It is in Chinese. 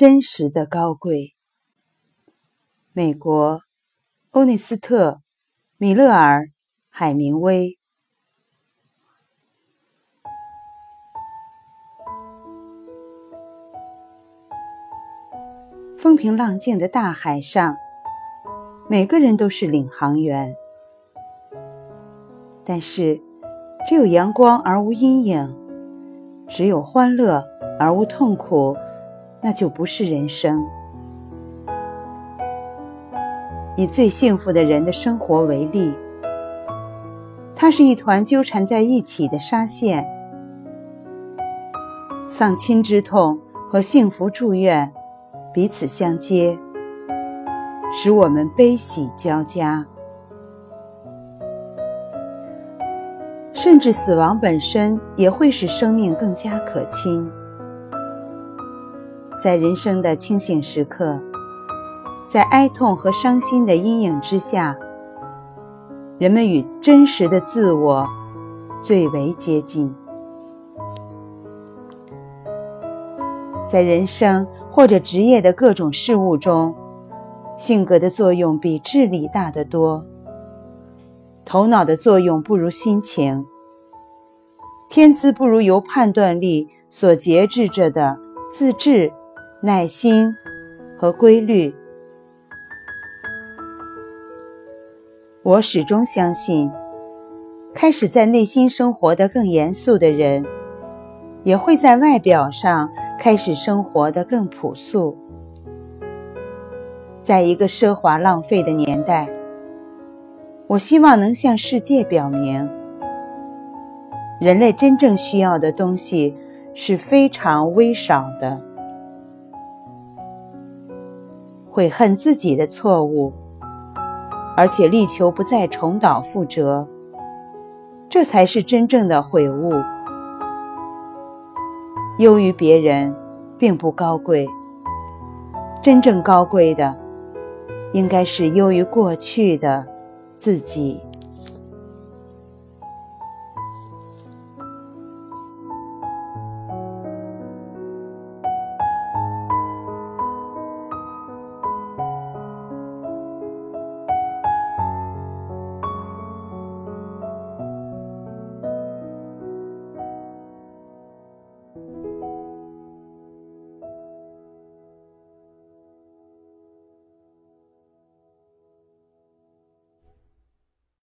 真实的高贵。美国，欧内斯特·米勒尔·海明威。风平浪静的大海上，每个人都是领航员。但是，只有阳光而无阴影，只有欢乐而无痛苦，那就不是人生。以最幸福的人的生活为例，它是一团纠缠在一起的纱线，丧亲之痛和幸福祝愿彼此相接，使我们悲喜交加。甚至死亡本身也会使生命更加可亲。在人生的清醒时刻，在哀痛和伤心的阴影之下，人们与真实的自我最为接近。在人生或者职业的各种事物中，性格的作用比智力大得多。头脑的作用不如心情，天资不如由判断力所节制着的自制、耐心和规律。我始终相信，开始在内心生活的更严肃的人，也会在外表上开始生活的更朴素。在一个奢华浪费的年代。我希望能向世界表明，人类真正需要的东西是非常微少的。悔恨自己的错误，而且力求不再重蹈覆辙，这才是真正的悔悟。优于别人，并不高贵。真正高贵的，应该是优于过去的。自己。